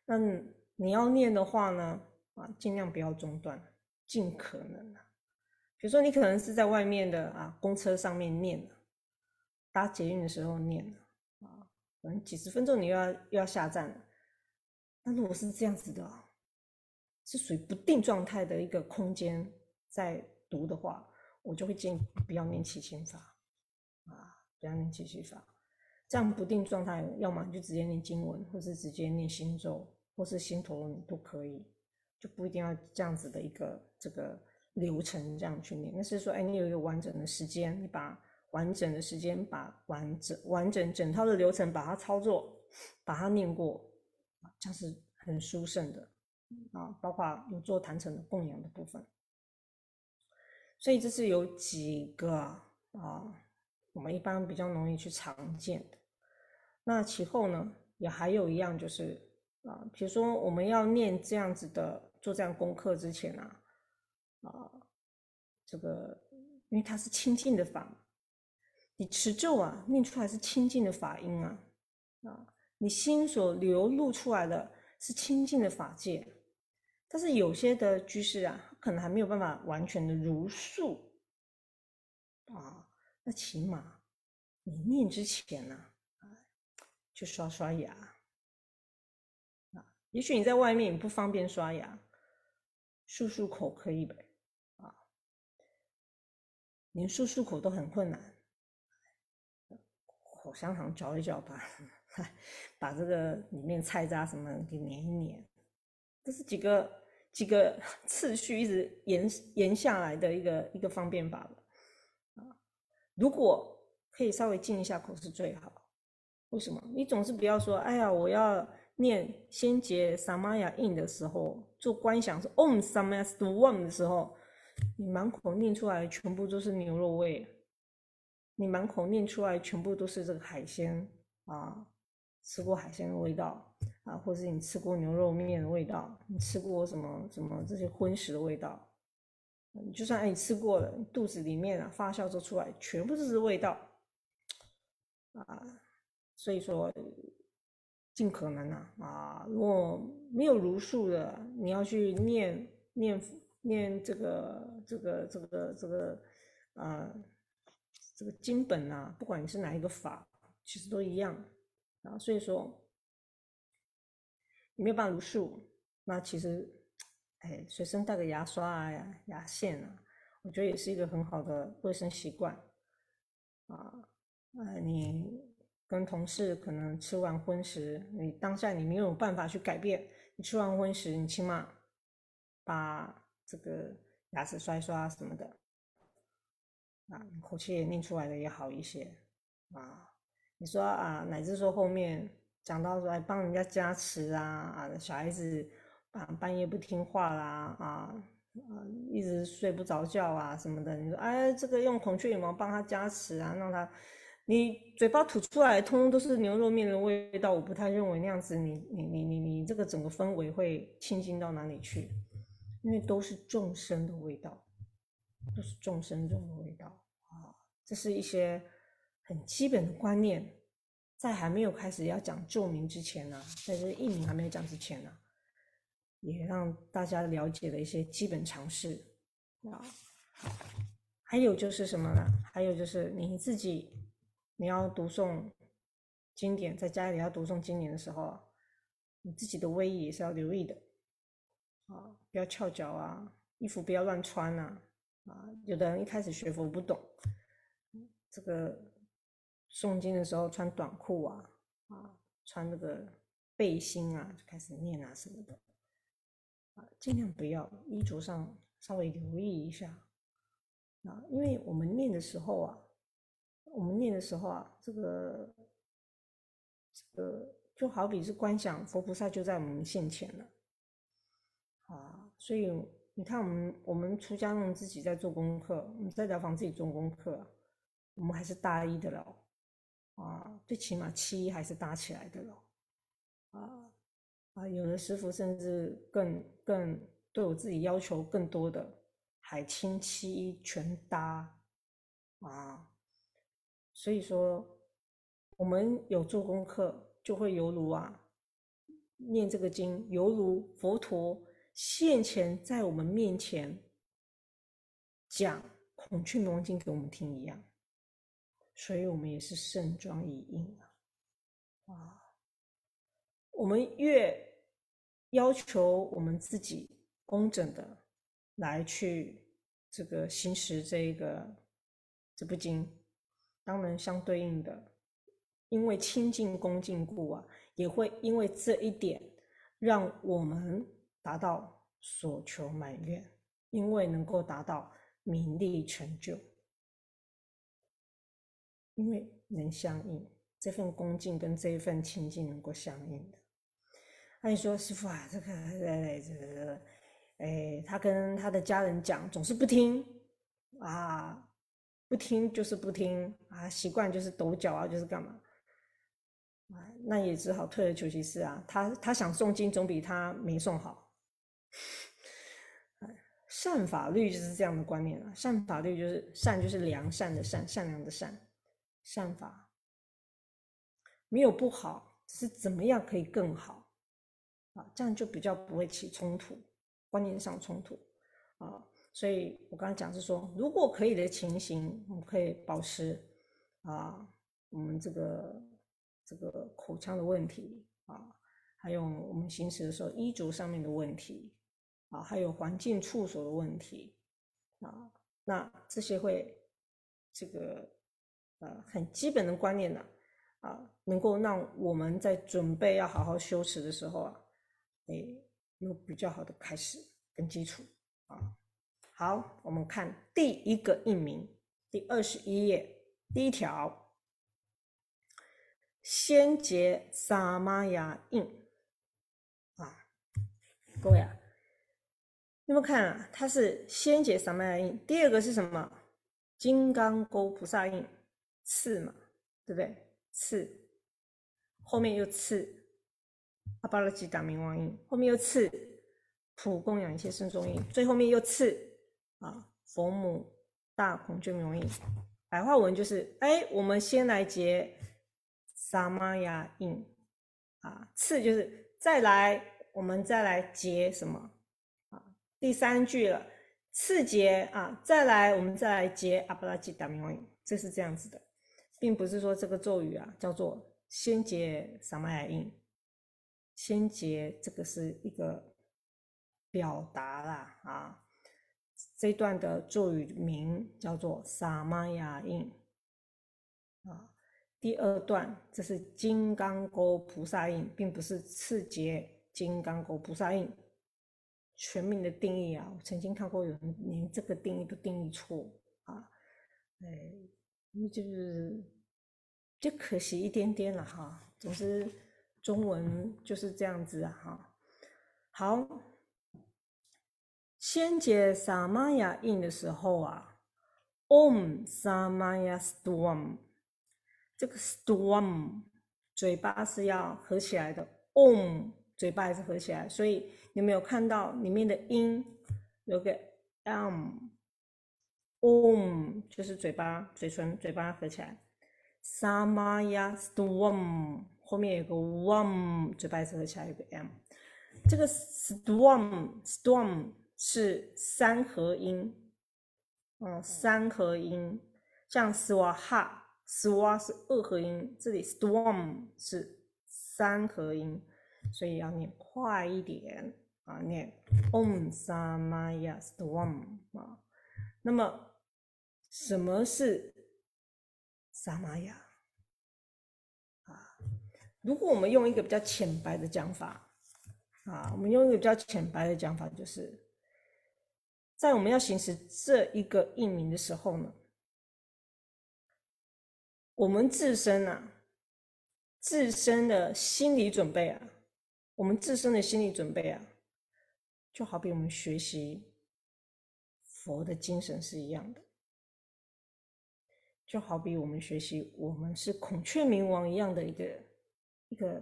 那你要念的话呢，啊，尽量不要中断，尽可能啊。比如说你可能是在外面的啊公车上面念，搭捷运的时候念啊，可能几十分钟你又要又要下站了。那如果是这样子的。是属于不定状态的一个空间，在读的话，我就会建议不要念起心法，啊，不要念起心法。这样不定状态，要么你就直接念经文，或是直接念心咒，或是心陀罗尼都可以，就不一定要这样子的一个这个流程这样去念。那是说，哎，你有一个完整的时间，你把完整的时间，把完整完整整套的流程把它操作，把它念过，这样是很殊胜的。啊，包括有做坛城的供养的部分，所以这是有几个啊，我们一般比较容易去常见的。那其后呢，也还有一样就是啊，比如说我们要念这样子的做这样功课之前啊，啊，这个因为它是清净的法，你持咒啊，念出来是清净的法音啊，啊，你心所流露出来的是清净的法界。但是有些的居士啊，可能还没有办法完全的如数啊。那起码你念之前呢，啊，去刷刷牙啊。也许你在外面不方便刷牙，漱漱口可以呗啊。连漱漱口都很困难，口香糖嚼一嚼吧，[laughs] 把这个里面菜渣什么给粘一粘。这是几个几个 [laughs] 次序一直延延下来的一个一个方便法了啊！如果可以稍微静一下口是最好。为什么？你总是不要说，哎呀，我要念先结萨玛雅印的时候，做观想是 Om Samastu Om 的时候，你满口念出来全部都是牛肉味，你满口念出来全部都是这个海鲜啊，吃过海鲜的味道。啊，或是你吃过牛肉面的味道，你吃过什么什么这些荤食的味道，你就算哎你吃过了，肚子里面啊发酵做出来全部都是味道，啊，所以说尽可能啊啊，如果没有如数的，你要去念念念这个这个这个这个啊这个经本啊，不管你是哪一个法，其实都一样啊，所以说。没有办法如数，那其实，[tsk] 哎，随身带个牙刷啊、牙线啊，我觉得也是一个很好的卫生习惯。啊，呃，你跟同事可能吃完荤食，你当下你没有办法去改变，你吃完荤食，你起码把这个牙齿刷一刷什么的，啊，口气也念出来的也好一些。啊，你说啊，乃至说后面。讲到说，哎，帮人家加持啊啊，小孩子啊半夜不听话啦啊啊，一直睡不着觉啊什么的，你说，哎，这个用孔雀羽毛帮他加持啊，让他，你嘴巴吐出来，通通都是牛肉面的味道，我不太认为那样子，你你你你你这个整个氛围会清新到哪里去？因为都是众生的味道，都是众生中的味道啊，这是一些很基本的观念。在还没有开始要讲咒名之前呢，在这印名还没有讲之前呢，也让大家了解了一些基本常识啊。还有就是什么呢？还有就是你自己你要读诵经典，在家里要读诵经典的时候，你自己的威仪也是要留意的啊，不要翘脚啊，衣服不要乱穿呐啊。有的人一开始学佛不懂，这个。诵经的时候穿短裤啊，啊，穿那个背心啊，就开始念啊什么的，啊，尽量不要衣着上稍微留意一下，啊，因为我们念的时候啊，我们念的时候啊，这个，这个就好比是观想佛菩萨就在我们现前了，啊，所以你看我们我们出家人自己在做功课，我们在疗房自己做功课，我们还是大一的了。啊，最起码七还是搭起来的咯。啊啊，有的师傅甚至更更对我自己要求更多的，海清七一全搭啊，所以说我们有做功课，就会犹如啊念这个经，犹如佛陀现前在我们面前讲《孔雀明王经》给我们听一样。所以我们也是盛装以应啊！啊，我们越要求我们自己工整的来去这个行使这一个这部经，当然相对应的，因为清净恭敬故啊，也会因为这一点让我们达到所求满愿，因为能够达到名利成就。因为能相应，这份恭敬跟这一份清净能够相应的。那你说师傅啊，这个这个，哎，他跟他的家人讲，总是不听啊，不听就是不听啊，习惯就是抖脚啊，就是干嘛？那也只好退而求其次啊。他他想诵经，总比他没诵好。善法律就是这样的观念啊，善法律就是善就是良善的善，善良的善。善法没有不好，是怎么样可以更好啊？这样就比较不会起冲突，观念上冲突啊。所以我刚才讲是说，如果可以的情形，我们可以保持啊，我们这个这个口腔的问题啊，还有我们行驶的时候衣着上面的问题啊，还有环境处所的问题啊，那这些会这个。呃，很基本的观念呢，啊，能够让我们在准备要好好修持的时候啊，哎，有比较好的开始跟基础啊。好，我们看第一个印名，第二十一页第一条，先结萨玛雅印啊，各位啊，有没有看啊？它是先结萨玛雅印，第二个是什么？金刚钩菩萨印。刺嘛，对不对？刺后面又刺阿巴拉吉达明王印，后面又次普供养一切圣众印，最后面又次啊佛母大孔雀明王印。白话文就是，哎，我们先来结萨玛雅印啊，次就是再来，我们再来结什么啊？第三句了，次结啊，再来，我们再来结阿巴拉吉达明王印，这是这样子的，并不是说这个咒语啊叫做先结萨玛雅印，先结这个是一个表达啦啊。这段的咒语名叫做萨玛雅印啊，第二段这是金刚钩菩萨印，并不是次结金刚钩菩萨印。全名的定义啊，我曾经看过有人连这个定义都定义错啊，哎，就是就可惜一点点了哈。总之，中文就是这样子啊哈。好。先解萨玛雅印的时候啊，Om Samaya Storm，这个 Storm 嘴巴是要合起来的，Om 嘴巴也是合起来，所以有没有看到里面的音有个 Om 就是嘴巴、嘴唇、嘴巴合起来，Samaya Storm 后面有个 Om，嘴巴也是合起来有个 M，这个 Storm Storm。是三合音，嗯，三合音，像 swaha，swa 是二合音，这里 storm 是三合音，所以要念快一点啊，念 om samaya storm 啊。那么什么是萨玛雅啊？如果我们用一个比较浅白的讲法啊，我们用一个比较浅白的讲法就是。在我们要行使这一个印名的时候呢，我们自身啊，自身的心理准备啊，我们自身的心理准备啊，就好比我们学习佛的精神是一样的，就好比我们学习我们是孔雀明王一样的一个一个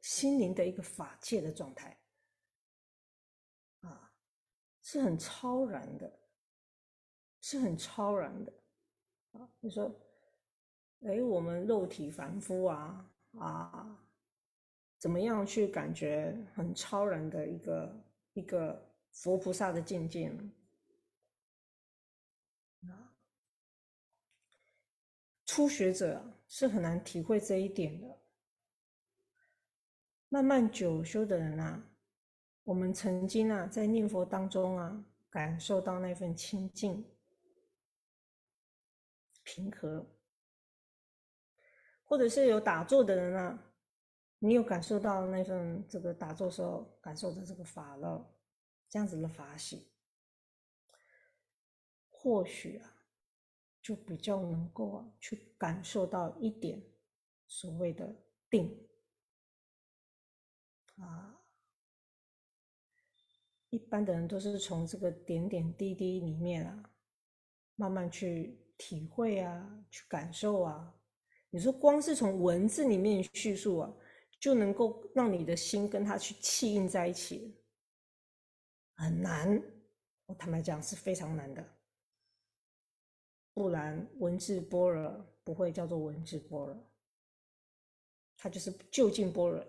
心灵的一个法界的状态啊。是很超然的，是很超然的啊！你说，哎，我们肉体凡夫啊啊，怎么样去感觉很超然的一个一个佛菩萨的境界呢？啊，初学者是很难体会这一点的，慢慢久修的人啊。我们曾经啊，在念佛当中啊，感受到那份清净、平和，或者是有打坐的人啊，你有感受到那份这个打坐时候感受的这个法乐，这样子的法喜，或许啊，就比较能够啊，去感受到一点所谓的定啊。一般的人都是从这个点点滴滴里面啊，慢慢去体会啊，去感受啊。你说光是从文字里面叙述啊，就能够让你的心跟他去气印在一起，很难。我坦白讲是非常难的。不然文字般若不会叫做文字般若，它就是就近波若。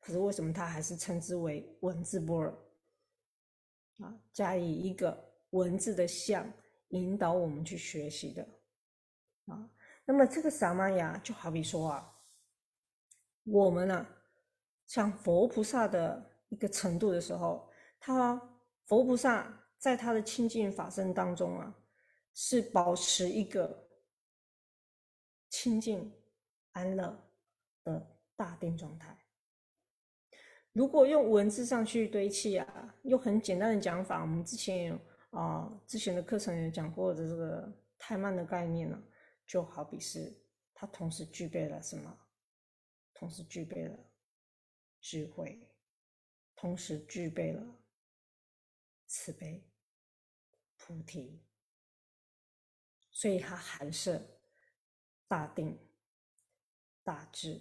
可是为什么它还是称之为文字般若？啊，加以一个文字的像引导我们去学习的啊。那么这个萨玛雅就好比说啊，我们呢，像佛菩萨的一个程度的时候，他佛菩萨在他的清净法身当中啊，是保持一个清净安乐的大定状态。如果用文字上去堆砌啊，用很简单的讲法，我们之前有啊，之前的课程有讲过的这个太慢的概念呢，就好比是它同时具备了什么？同时具备了智慧，同时具备了慈悲、菩提，所以它含摄大定、大智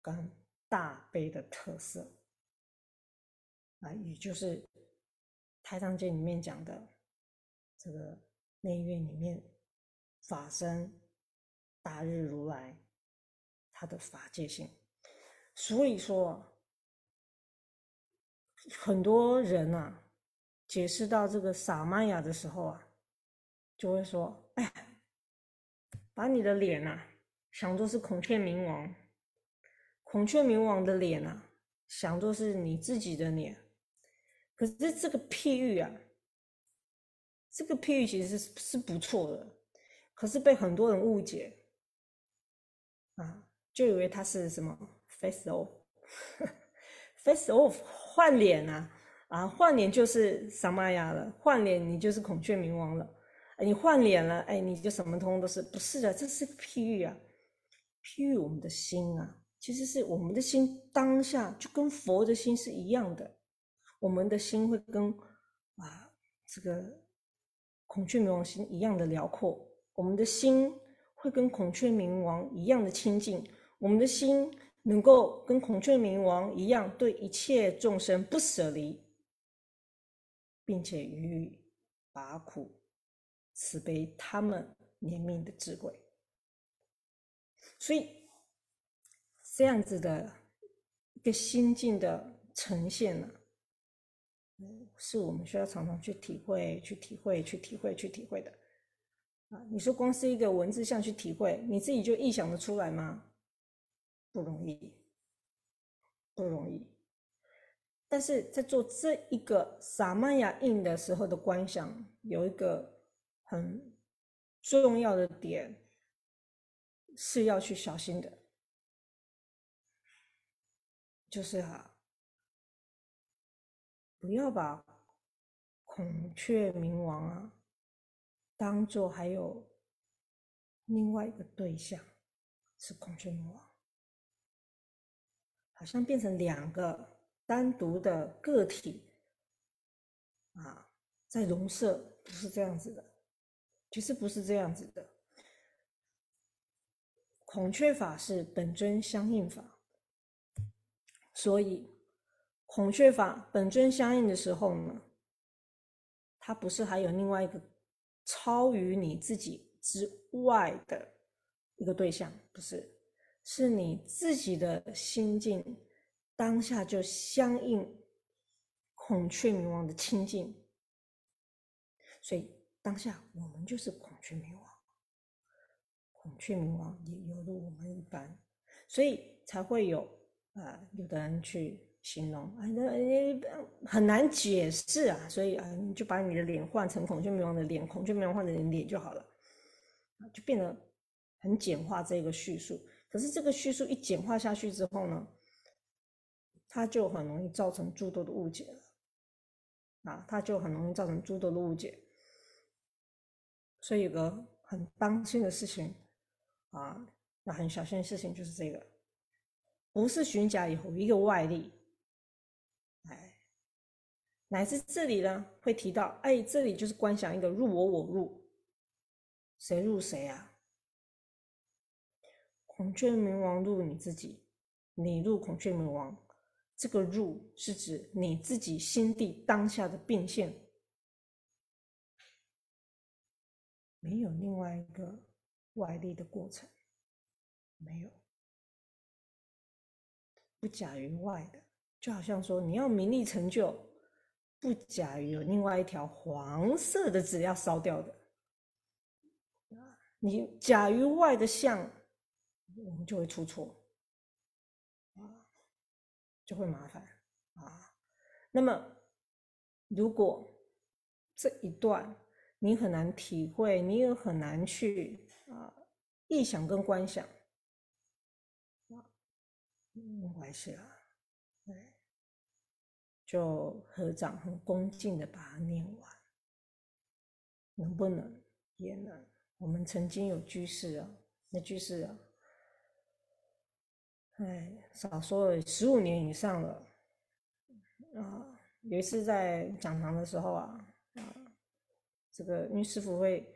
跟大悲的特色。啊，也就是《太上经》里面讲的这个内院里面法身大日如来他的法界性。所以说，很多人啊，解释到这个萨玛雅的时候啊，就会说：“哎，把你的脸呐想作是孔雀明王，孔雀明王的脸呐想作是你自己的脸。”可是这个譬喻啊，这个譬喻其实是是不错的，可是被很多人误解啊，就以为它是什么 face off，face [laughs] off 换脸啊，啊换脸就是萨玛雅了，换脸你就是孔雀明王了，你换脸了，哎你就什么通都是。不是的，这是个譬喻啊，譬喻我们的心啊，其实是我们的心当下就跟佛的心是一样的。我们的心会跟啊这个孔雀明王心一样的辽阔，我们的心会跟孔雀明王一样的清净，我们的心能够跟孔雀明王一样对一切众生不舍离，并且予以拔苦。慈悲他们怜悯的智慧。所以这样子的一个心境的呈现呢？是我们需要常常去体会、去体会、去体会、去体会的啊！你说光是一个文字上去体会，你自己就臆想得出来吗？不容易，不容易。但是在做这一个萨玛雅印的时候的观想，有一个很重要的点是要去小心的，就是啊。不要把孔雀明王啊当做还有另外一个对象是孔雀明王，好像变成两个单独的个体啊，在融色，不是这样子的，其实不是这样子的。孔雀法是本尊相应法，所以。孔雀法本尊相应的时候呢，它不是还有另外一个超于你自己之外的一个对象，不是，是你自己的心境当下就相应孔雀明王的清净，所以当下我们就是孔雀明王，孔雀明王也犹如我们一般，所以才会有啊，有的人去。形容啊，那很难解释啊，所以啊，你就把你的脸换成孔雀明王的脸，孔雀明王换成脸就好了，就变得很简化这个叙述。可是这个叙述一简化下去之后呢，它就很容易造成诸多的误解了，啊，它就很容易造成诸多的误解。所以有个很当心的事情啊，要很小心的事情就是这个，不是寻假以后一个外力。哎乃至这里呢，会提到，哎，这里就是观想一个入我，我入，谁入谁啊？孔雀明王入你自己，你入孔雀明王，这个入是指你自己心地当下的变现，没有另外一个外力的过程，没有，不假于外的，就好像说你要名利成就。不假于有另外一条黄色的纸要烧掉的，你假于外的相，我们就会出错，啊，就会麻烦啊。那么，如果这一段你很难体会，你也很难去啊臆想跟观想，啊，没关系啊。就合掌很恭敬的把它念完，能不能也能？我们曾经有居士啊，那居士啊，哎，少说十五年以上了啊。有一次在讲堂的时候，啊，这个因为师傅会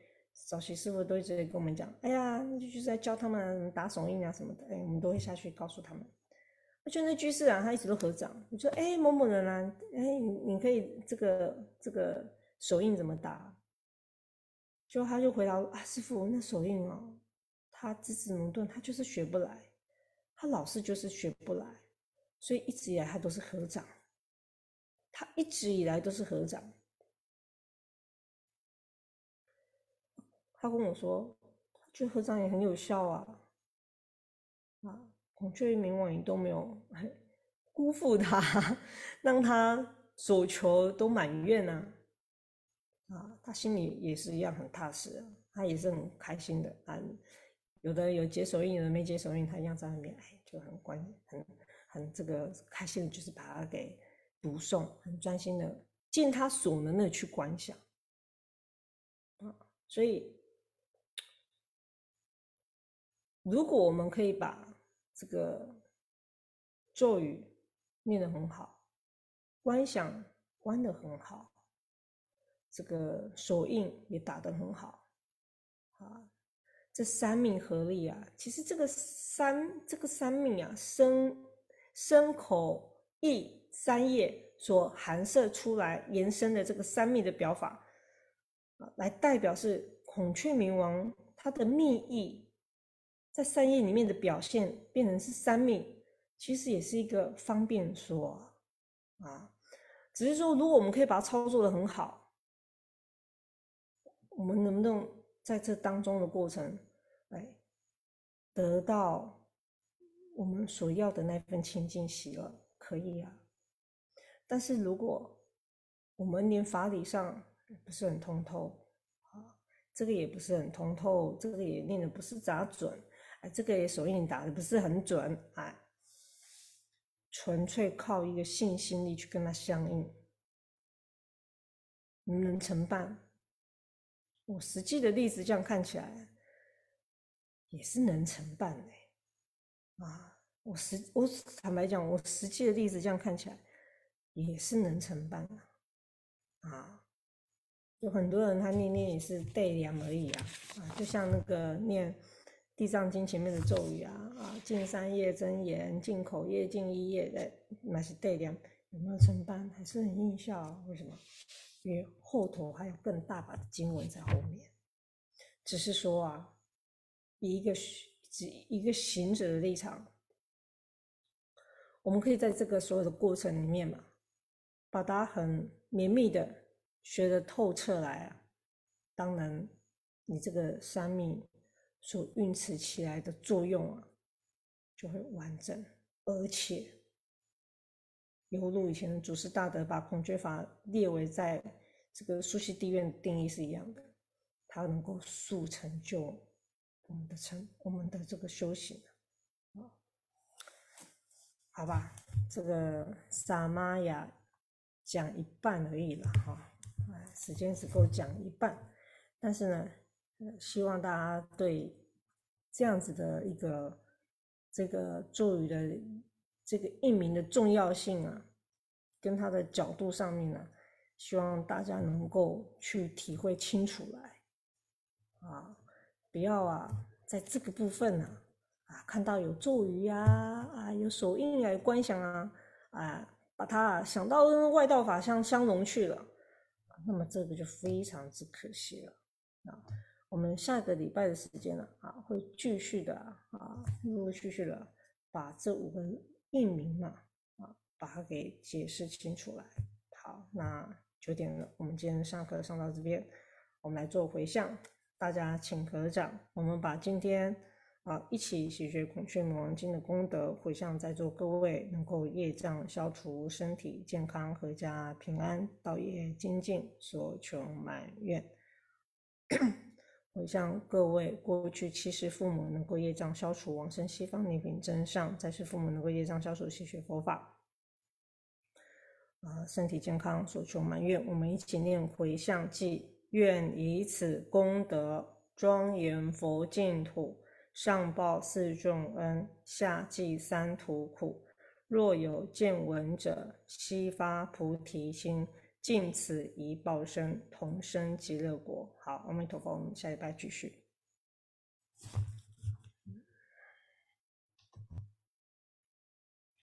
早期师傅都一直跟我们讲，哎呀，那就是在教他们打手印啊什么的，哎，我们都会下去告诉他们。就那居士啊，他一直都合掌。我说：“哎，某某人啊，哎，你你可以这个这个手印怎么打？”就他就回答：“啊，师傅，那手印哦，他资质矛盾，他就是学不来，他老是就是学不来，所以一直以来他都是合掌，他一直以来都是合掌。”他跟我说：“觉得合掌也很有效啊，啊，孔雀明王也都没有 [laughs] 辜负他，让他所求都满愿呢。啊，他心里也是一样很踏实，他也是很开心的啊。有的有解手印，有的没解手印，他一样在那边，哎，就很关很很这个开心的，就是把它给读诵，很专心的，尽他所能的去观想啊，所以。”如果我们可以把这个咒语念得很好，观想观得很好，这个手印也打得很好，啊，这三命合力啊，其实这个三这个三命啊，身身口意三业所含摄出来延伸的这个三命的表法啊，来代表是孔雀明王他的密意。在三业里面的表现变成是三命，其实也是一个方便说啊，只是说如果我们可以把它操作的很好，我们能不能在这当中的过程，哎，得到我们所要的那份清净喜乐，可以啊。但是如果我们连法理上不是很通透啊，这个也不是很通透，这个也念的不是咋准。这个手印打的不是很准，哎，纯粹靠一个信心力去跟他相应，能不能承办？我实际的例子这样看起来也是能承办的，啊，我实我坦白讲，我实际的例子这样看起来也是能承办的，啊，有很多人他念念也是带量而已啊，啊，就像那个念。地藏经前面的咒语啊啊，净三业真言，净口业，净一业，的那是对量有没有承办？还是很印效？为什么？因为后头还有更大把的经文在后面。只是说啊，以一个只一个行者的立场，我们可以在这个所有的过程里面嘛，把它很绵密的学的透彻来啊。当然，你这个三密。所运持起来的作用啊，就会完整，而且犹如以前的祖师大德把孔雀法列为在这个苏悉地院定义是一样的，它能够速成就我们的成我们的这个修行啊，好吧，这个萨玛雅讲一半而已了哈，时间只够讲一半，但是呢。希望大家对这样子的一个这个咒语的这个印名的重要性啊，跟它的角度上面呢，希望大家能够去体会清楚来啊，不要啊，在这个部分呢啊，看到有咒语啊啊，有手印来观想啊啊，把它想到跟外道法相相融去了，那么这个就非常之可惜了啊。我们下个礼拜的时间呢，啊，会继续的啊，陆陆续续的把这五个印名嘛，啊，把它给解释清楚来。好，那九点了，我们今天上课上到这边，我们来做回向，大家请合掌。我们把今天啊一起习学孔雀明王经的功德回向在座各位，能够业障消除，身体健康，阖家平安，道业精进，所求满愿。回向各位过去七世父母能够业障消除，往生西方涅品真相；再世父母能够业障消除，吸学佛法，啊，身体健康，所求满愿。我们一起念回向偈：愿以此功德庄严佛净土，上报四重恩，下济三途苦。若有见闻者，悉发菩提心。尽此一报身，同生极乐国。好，阿弥陀佛，我们下一拜继续。